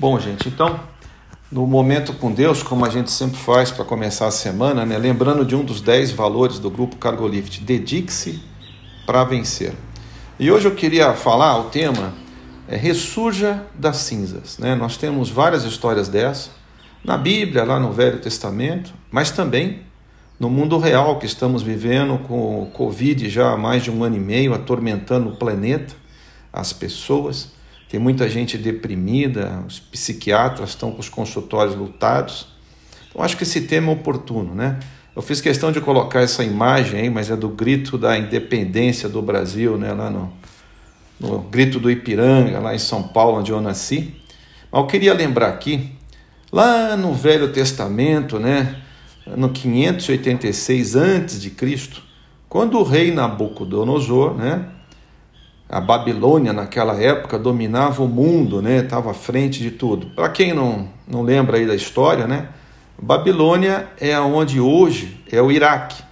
Bom, gente, então, no momento com Deus, como a gente sempre faz para começar a semana, né, lembrando de um dos dez valores do grupo Cargolift, dedique-se para vencer. E hoje eu queria falar, o tema é Ressurja das Cinzas. Né? Nós temos várias histórias dessa, na Bíblia, lá no Velho Testamento, mas também no mundo real que estamos vivendo com o Covid já há mais de um ano e meio atormentando o planeta, as pessoas. Tem muita gente deprimida, os psiquiatras estão com os consultórios lutados. Então, acho que esse tema é oportuno, né? Eu fiz questão de colocar essa imagem aí, mas é do grito da independência do Brasil, né? Lá no, no grito do Ipiranga, lá em São Paulo, onde eu nasci. Mas eu queria lembrar aqui, lá no Velho Testamento, né? No 586 a.C., quando o rei Nabucodonosor, né? A Babilônia naquela época dominava o mundo, né? Estava à frente de tudo. Para quem não, não lembra aí da história, né? Babilônia é onde hoje é o Iraque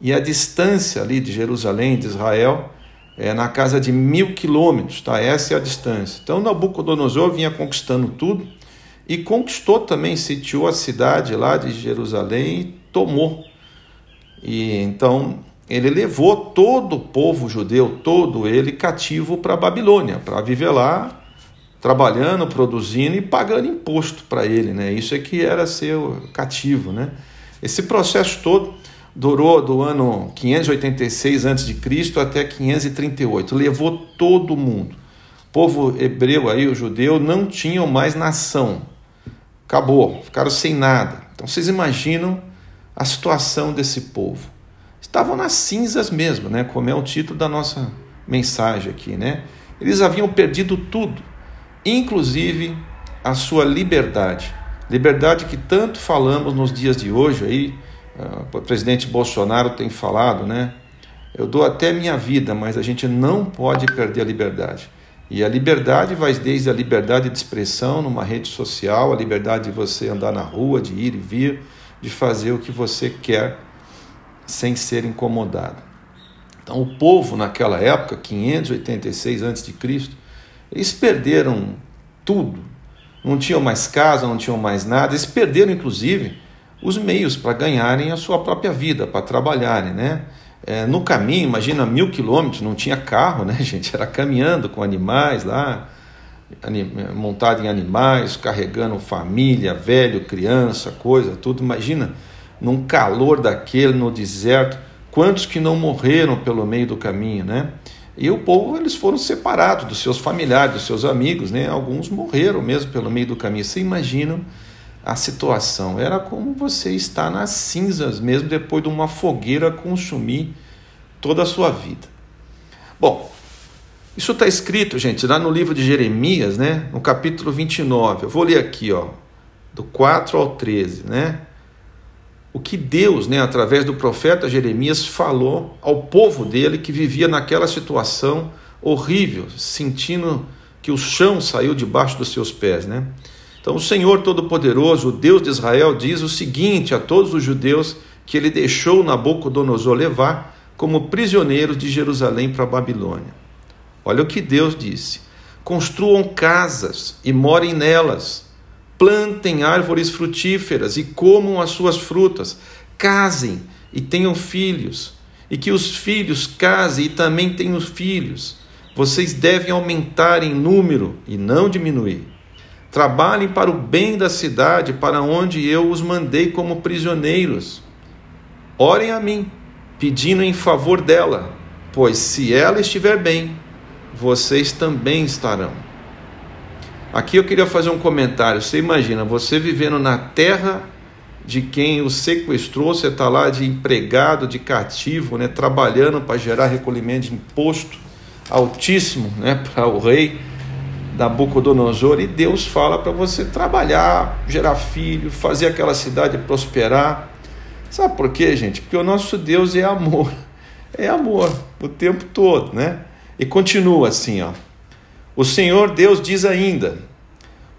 e a distância ali de Jerusalém, de Israel, é na casa de mil quilômetros, tá? Essa é a distância. Então Nabucodonosor vinha conquistando tudo e conquistou também, sitiou a cidade lá de Jerusalém e tomou. E então ele levou todo o povo judeu, todo ele cativo para a Babilônia, para viver lá, trabalhando, produzindo e pagando imposto para ele, né? Isso é que era ser cativo, né? Esse processo todo durou do ano 586 a.C. até 538, levou todo mundo. O povo hebreu aí, o judeu, não tinham mais nação. Acabou, ficaram sem nada. Então vocês imaginam a situação desse povo estavam nas cinzas mesmo, né? Como é o título da nossa mensagem aqui, né? Eles haviam perdido tudo, inclusive a sua liberdade. Liberdade que tanto falamos nos dias de hoje aí, uh, o presidente Bolsonaro tem falado, né? Eu dou até minha vida, mas a gente não pode perder a liberdade. E a liberdade vai desde a liberdade de expressão numa rede social, a liberdade de você andar na rua, de ir e vir, de fazer o que você quer sem ser incomodado. Então, o povo naquela época, 586 a.C., eles perderam tudo. Não tinham mais casa, não tinham mais nada. Eles perderam, inclusive, os meios para ganharem a sua própria vida, para trabalharem, né? É, no caminho, imagina mil quilômetros, não tinha carro, né, gente? Era caminhando com animais lá, montado em animais, carregando família, velho, criança, coisa, tudo. Imagina num calor daquele, no deserto, quantos que não morreram pelo meio do caminho, né? E o povo, eles foram separados dos seus familiares, dos seus amigos, né? Alguns morreram mesmo pelo meio do caminho. Você imagina a situação? Era como você estar nas cinzas mesmo depois de uma fogueira consumir toda a sua vida. Bom, isso está escrito, gente, lá no livro de Jeremias, né? No capítulo 29. Eu vou ler aqui, ó, do 4 ao 13, né? O que Deus, né, através do profeta Jeremias, falou ao povo dele que vivia naquela situação horrível, sentindo que o chão saiu debaixo dos seus pés. Né? Então, o Senhor Todo-Poderoso, o Deus de Israel, diz o seguinte a todos os judeus que ele deixou Nabucodonosor levar como prisioneiros de Jerusalém para a Babilônia. Olha o que Deus disse: construam casas e morem nelas plantem árvores frutíferas e comam as suas frutas, casem e tenham filhos, e que os filhos casem e também tenham filhos. Vocês devem aumentar em número e não diminuir. Trabalhem para o bem da cidade para onde eu os mandei como prisioneiros. Orem a mim, pedindo em favor dela, pois se ela estiver bem, vocês também estarão. Aqui eu queria fazer um comentário. Você imagina, você vivendo na terra de quem o sequestrou, você está lá de empregado, de cativo, né, trabalhando para gerar recolhimento de imposto altíssimo né, para o rei Nabucodonosor, e Deus fala para você trabalhar, gerar filho, fazer aquela cidade prosperar. Sabe por quê, gente? Porque o nosso Deus é amor, é amor o tempo todo, né? E continua assim, ó. O Senhor Deus diz ainda: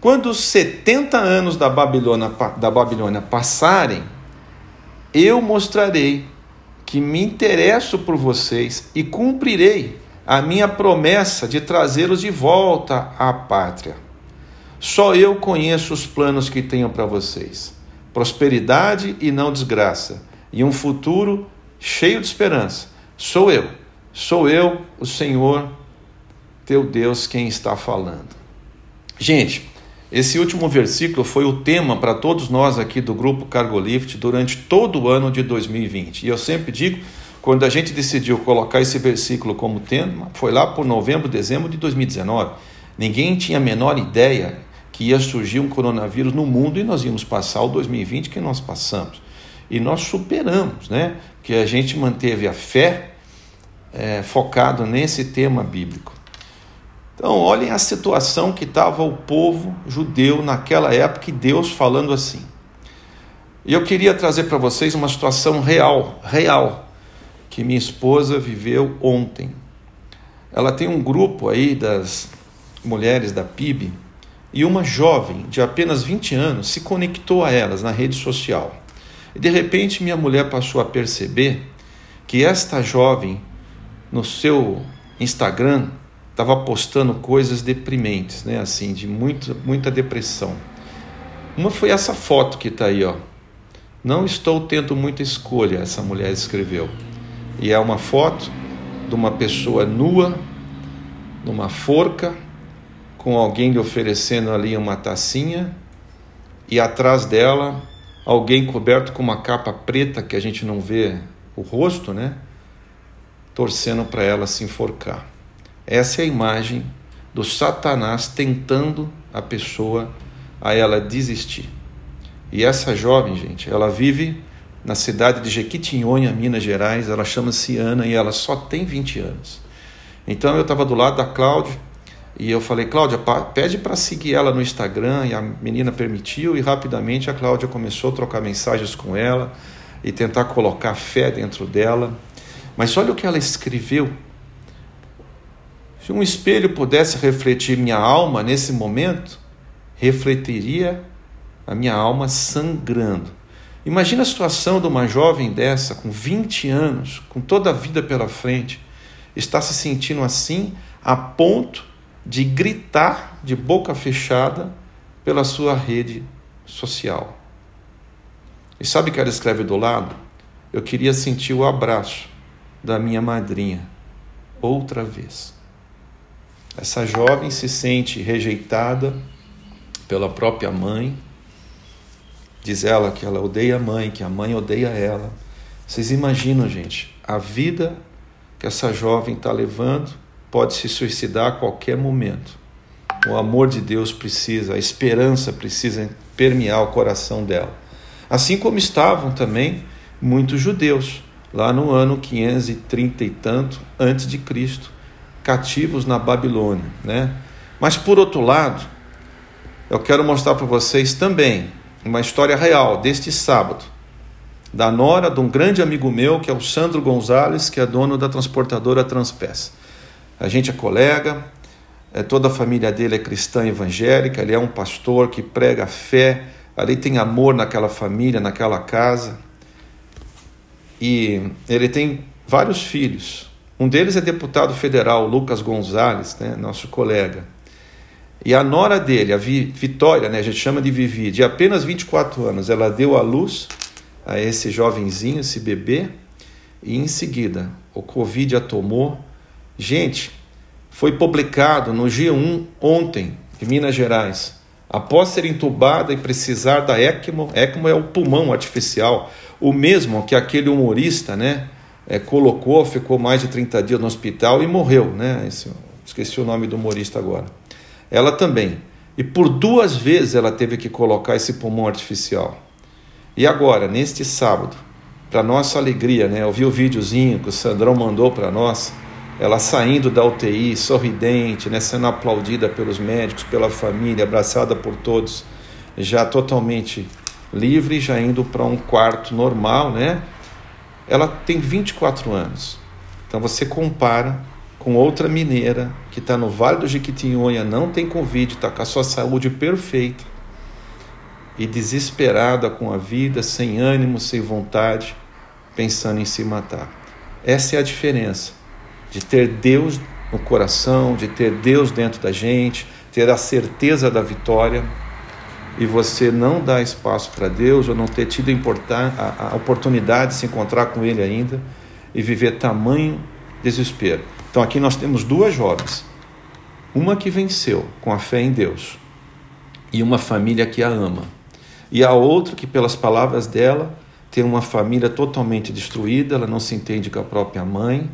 quando os 70 anos da Babilônia, da Babilônia passarem, eu mostrarei que me interesso por vocês e cumprirei a minha promessa de trazê-los de volta à pátria. Só eu conheço os planos que tenho para vocês: prosperidade e não desgraça, e um futuro cheio de esperança. Sou eu, sou eu, o Senhor, teu Deus, quem está falando. Gente, esse último versículo foi o tema para todos nós aqui do grupo Cargolift durante todo o ano de 2020. E eu sempre digo, quando a gente decidiu colocar esse versículo como tema, foi lá por novembro, dezembro de 2019. Ninguém tinha a menor ideia que ia surgir um coronavírus no mundo e nós íamos passar o 2020 que nós passamos. E nós superamos, né? Que a gente manteve a fé é, focado nesse tema bíblico. Então, olhem a situação que estava o povo judeu naquela época e Deus falando assim. E eu queria trazer para vocês uma situação real, real, que minha esposa viveu ontem. Ela tem um grupo aí das mulheres da PIB e uma jovem de apenas 20 anos se conectou a elas na rede social. E de repente minha mulher passou a perceber que esta jovem no seu Instagram estava postando coisas deprimentes, né? Assim, de muita, muita depressão. Uma foi essa foto que está aí, ó. Não estou tendo muita escolha, essa mulher escreveu. E é uma foto de uma pessoa nua, numa forca, com alguém lhe oferecendo ali uma tacinha, e atrás dela alguém coberto com uma capa preta que a gente não vê o rosto, né? Torcendo para ela se enforcar. Essa é a imagem do Satanás tentando a pessoa a ela desistir. E essa jovem, gente, ela vive na cidade de Jequitinhonha, Minas Gerais, ela chama-se Ana e ela só tem 20 anos. Então eu estava do lado da Cláudia e eu falei, Cláudia, pede para seguir ela no Instagram e a menina permitiu e rapidamente a Cláudia começou a trocar mensagens com ela e tentar colocar fé dentro dela. Mas olha o que ela escreveu se um espelho pudesse refletir minha alma nesse momento, refletiria a minha alma sangrando. Imagina a situação de uma jovem dessa, com 20 anos, com toda a vida pela frente, está se sentindo assim a ponto de gritar de boca fechada pela sua rede social. E sabe o que ela escreve do lado? Eu queria sentir o abraço da minha madrinha outra vez. Essa jovem se sente rejeitada pela própria mãe. Diz ela que ela odeia a mãe, que a mãe odeia ela. Vocês imaginam, gente, a vida que essa jovem está levando pode se suicidar a qualquer momento. O amor de Deus precisa, a esperança precisa permear o coração dela. Assim como estavam também muitos judeus, lá no ano 530 e tanto antes de Cristo, cativos na Babilônia, né? Mas por outro lado, eu quero mostrar para vocês também uma história real deste sábado, da nora de um grande amigo meu, que é o Sandro Gonzalez, que é dono da transportadora Transpes. A gente é colega, é, toda a família dele é cristã evangélica, ele é um pastor que prega fé, ali tem amor naquela família, naquela casa. E ele tem vários filhos. Um deles é deputado federal, Lucas Gonzalez, né, nosso colega. E a nora dele, a Vitória, né, a gente chama de Vivi, de apenas 24 anos, ela deu à luz a esse jovenzinho, esse bebê, e em seguida o Covid a tomou. Gente, foi publicado no G1 ontem, em Minas Gerais. Após ser entubada e precisar da ECMO, ECMO é o pulmão artificial, o mesmo que aquele humorista, né? É, colocou, ficou mais de 30 dias no hospital e morreu, né? Esse, esqueci o nome do humorista agora. Ela também. E por duas vezes ela teve que colocar esse pulmão artificial. E agora, neste sábado, para nossa alegria, né? Eu vi o videozinho que o Sandrão mandou para nós, ela saindo da UTI, sorridente, né? Sendo aplaudida pelos médicos, pela família, abraçada por todos, já totalmente livre, já indo para um quarto normal, né? Ela tem 24 anos. Então você compara com outra mineira que está no Vale do Jequitinhonha, não tem Covid, está com a sua saúde perfeita e desesperada com a vida, sem ânimo, sem vontade, pensando em se matar. Essa é a diferença de ter Deus no coração, de ter Deus dentro da gente, ter a certeza da vitória e você não dá espaço para Deus ou não ter tido a, a oportunidade de se encontrar com Ele ainda e viver tamanho desespero. Então aqui nós temos duas jovens, uma que venceu com a fé em Deus e uma família que a ama, e a outra que pelas palavras dela tem uma família totalmente destruída, ela não se entende com a própria mãe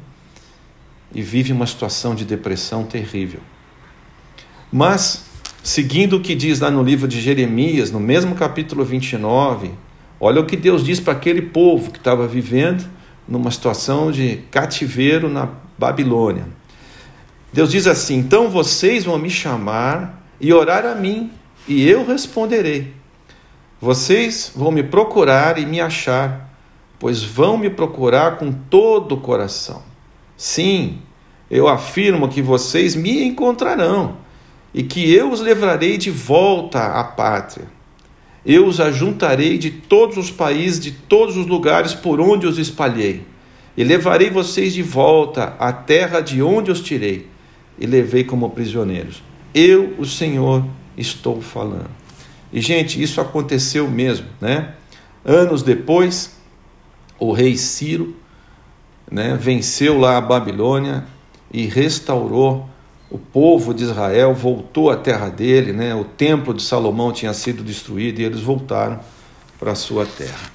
e vive uma situação de depressão terrível. Mas Seguindo o que diz lá no livro de Jeremias, no mesmo capítulo 29, olha o que Deus diz para aquele povo que estava vivendo numa situação de cativeiro na Babilônia. Deus diz assim: Então vocês vão me chamar e orar a mim, e eu responderei. Vocês vão me procurar e me achar, pois vão me procurar com todo o coração. Sim, eu afirmo que vocês me encontrarão e que eu os levarei de volta à pátria. Eu os ajuntarei de todos os países, de todos os lugares por onde os espalhei, e levarei vocês de volta à terra de onde os tirei, e levei como prisioneiros. Eu, o Senhor, estou falando. E, gente, isso aconteceu mesmo, né? Anos depois, o rei Ciro né, venceu lá a Babilônia e restaurou o povo de Israel voltou à terra dele, né? o templo de Salomão tinha sido destruído e eles voltaram para a sua terra.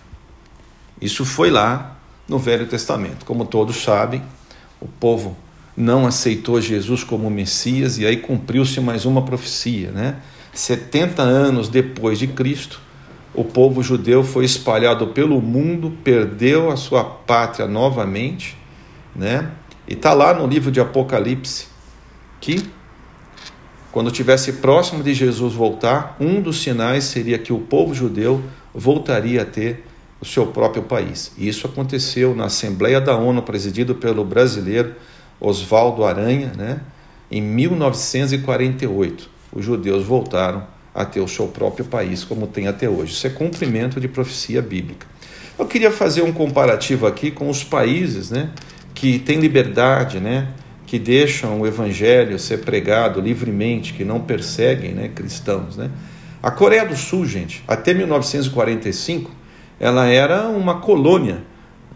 Isso foi lá no Velho Testamento. Como todos sabem, o povo não aceitou Jesus como Messias e aí cumpriu-se mais uma profecia. Né? 70 anos depois de Cristo, o povo judeu foi espalhado pelo mundo, perdeu a sua pátria novamente, né? e está lá no livro de Apocalipse que, quando estivesse próximo de Jesus voltar, um dos sinais seria que o povo judeu voltaria a ter o seu próprio país. E isso aconteceu na Assembleia da ONU, presidido pelo brasileiro Oswaldo Aranha, né? em 1948. Os judeus voltaram a ter o seu próprio país, como tem até hoje. Isso é cumprimento de profecia bíblica. Eu queria fazer um comparativo aqui com os países né, que têm liberdade, né, que deixam o evangelho ser pregado livremente, que não perseguem né, cristãos. Né? A Coreia do Sul, gente, até 1945, ela era uma colônia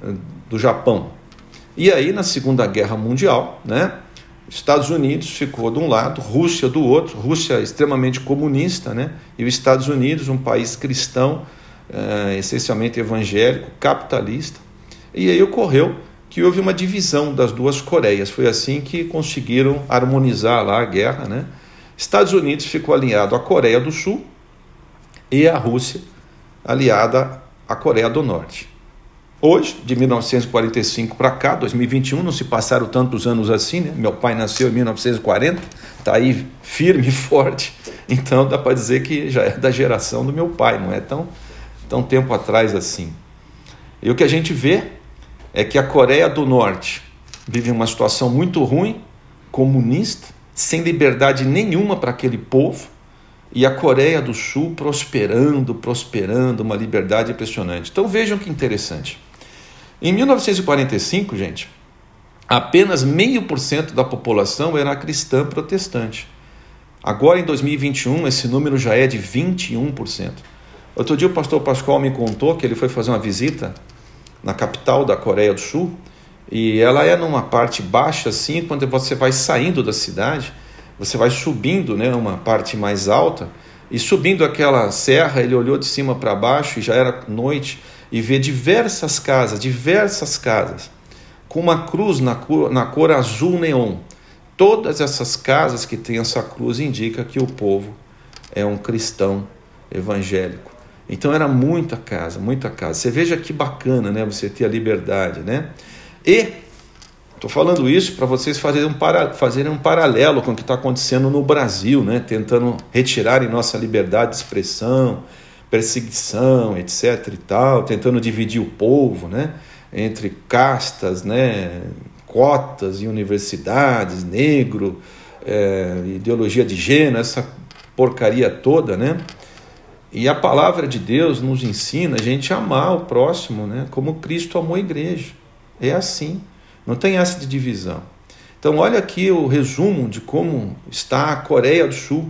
eh, do Japão. E aí, na Segunda Guerra Mundial, né, Estados Unidos ficou de um lado, Rússia do outro, Rússia extremamente comunista, né, e os Estados Unidos, um país cristão, é, essencialmente evangélico, capitalista. E aí ocorreu que houve uma divisão das duas Coreias. Foi assim que conseguiram harmonizar lá a guerra. Né? Estados Unidos ficou alinhado à Coreia do Sul e a Rússia aliada à Coreia do Norte. Hoje, de 1945 para cá, 2021, não se passaram tantos anos assim, né? Meu pai nasceu em 1940, está aí firme e forte, então dá para dizer que já é da geração do meu pai, não é tão, tão tempo atrás assim. E o que a gente vê é que a Coreia do Norte vive uma situação muito ruim, comunista, sem liberdade nenhuma para aquele povo, e a Coreia do Sul prosperando, prosperando, uma liberdade impressionante. Então vejam que interessante. Em 1945, gente, apenas meio por cento da população era cristã protestante. Agora, em 2021, esse número já é de 21%. Outro dia o pastor Pascoal me contou que ele foi fazer uma visita na capital da Coreia do Sul, e ela é numa parte baixa assim, quando você vai saindo da cidade, você vai subindo, né, uma parte mais alta, e subindo aquela serra, ele olhou de cima para baixo e já era noite e vê diversas casas, diversas casas, com uma cruz na cor, na cor azul neon. Todas essas casas que têm essa cruz indica que o povo é um cristão evangélico. Então era muita casa, muita casa. Você veja que bacana, né? Você ter a liberdade, né? E estou falando isso para vocês fazerem um, para, fazerem um paralelo com o que está acontecendo no Brasil, né? Tentando retirarem nossa liberdade de expressão, perseguição, etc. e tal, tentando dividir o povo, né? Entre castas, né? Cotas e universidades, negro, é, ideologia de gênero, essa porcaria toda, né? E a palavra de Deus nos ensina a gente amar o próximo, né? como Cristo amou a igreja. É assim, não tem essa de divisão. Então, olha aqui o resumo de como está a Coreia do Sul.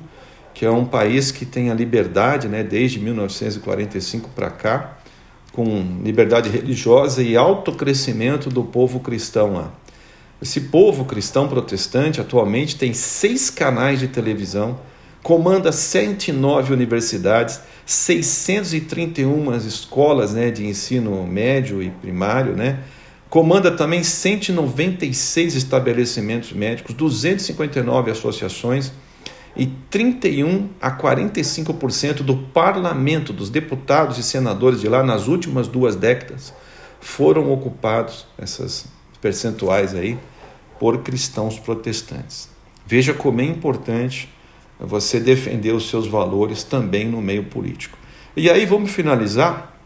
que é um país que tem a liberdade, né, desde 1945 para cá, com liberdade religiosa e alto crescimento do povo cristão lá. Esse povo cristão protestante atualmente tem seis canais de televisão, comanda 109 universidades, 631 escolas né, de ensino médio e primário, né? comanda também 196 estabelecimentos médicos, 259 associações e 31 a 45% do parlamento, dos deputados e senadores de lá nas últimas duas décadas foram ocupados, essas percentuais aí, por cristãos protestantes. Veja como é importante você defender os seus valores também no meio político. E aí vamos finalizar.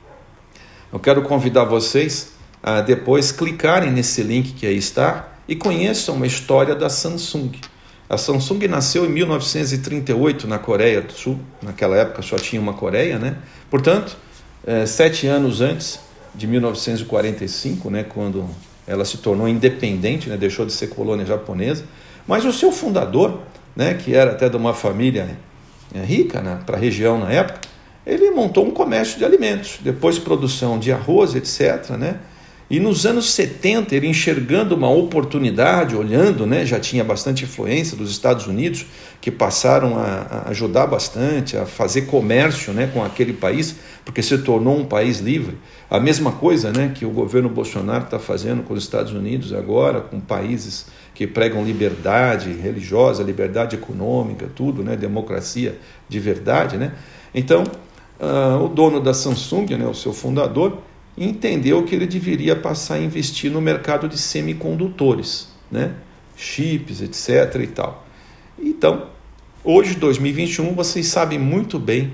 Eu quero convidar vocês a depois clicarem nesse link que aí está e conheçam a história da Samsung. A Samsung nasceu em 1938 na Coreia do Sul. Naquela época só tinha uma Coreia, né? Portanto, é, sete anos antes de 1945, né, quando ela se tornou independente, né, deixou de ser colônia japonesa. Mas o seu fundador, né, que era até de uma família é, rica né, para a região na época, ele montou um comércio de alimentos, depois produção de arroz, etc. Né? E nos anos 70, ele enxergando uma oportunidade, olhando, né, já tinha bastante influência dos Estados Unidos, que passaram a, a ajudar bastante a fazer comércio né, com aquele país, porque se tornou um país livre. A mesma coisa né, que o governo Bolsonaro está fazendo com os Estados Unidos agora, com países que pregam liberdade religiosa, liberdade econômica, tudo, né, democracia de verdade. Né? Então, uh, o dono da Samsung, né, o seu fundador, entendeu que ele deveria passar a investir no mercado de semicondutores, né? chips, etc. e tal. Então, hoje, 2021, vocês sabem muito bem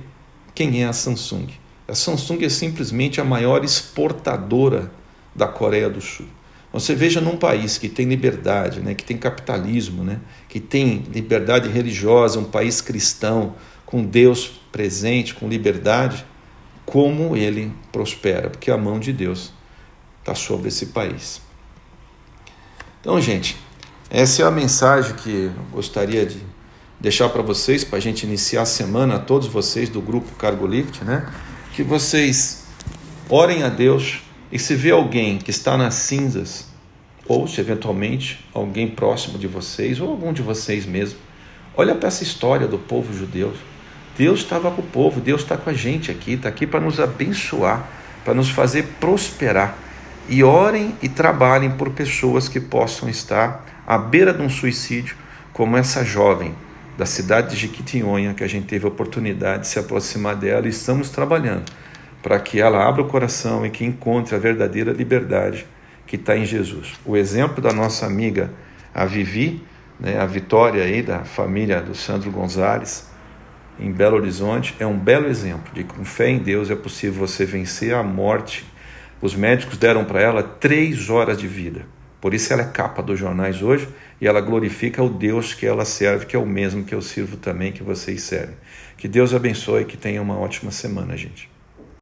quem é a Samsung. A Samsung é simplesmente a maior exportadora da Coreia do Sul. Você veja num país que tem liberdade, né, que tem capitalismo, né, que tem liberdade religiosa, um país cristão, com Deus presente, com liberdade, como ele prospera, porque a mão de Deus está sobre esse país. Então, gente, essa é a mensagem que eu gostaria de deixar para vocês, para a gente iniciar a semana, a todos vocês do grupo Cargo Lift, né? Que vocês orem a Deus e se vê alguém que está nas cinzas, ou se eventualmente alguém próximo de vocês, ou algum de vocês mesmo, olha para essa história do povo judeu Deus estava com o povo, Deus está com a gente aqui, está aqui para nos abençoar, para nos fazer prosperar. E orem e trabalhem por pessoas que possam estar à beira de um suicídio, como essa jovem da cidade de Jequitinhonha, que a gente teve a oportunidade de se aproximar dela e estamos trabalhando para que ela abra o coração e que encontre a verdadeira liberdade que está em Jesus. O exemplo da nossa amiga, a Vivi, né, a Vitória aí da família do Sandro Gonzalez, em Belo Horizonte é um belo exemplo de que com fé em Deus é possível você vencer a morte. Os médicos deram para ela três horas de vida. Por isso ela é capa dos jornais hoje e ela glorifica o Deus que ela serve, que é o mesmo que eu sirvo também, que vocês servem. Que Deus abençoe e que tenha uma ótima semana, gente.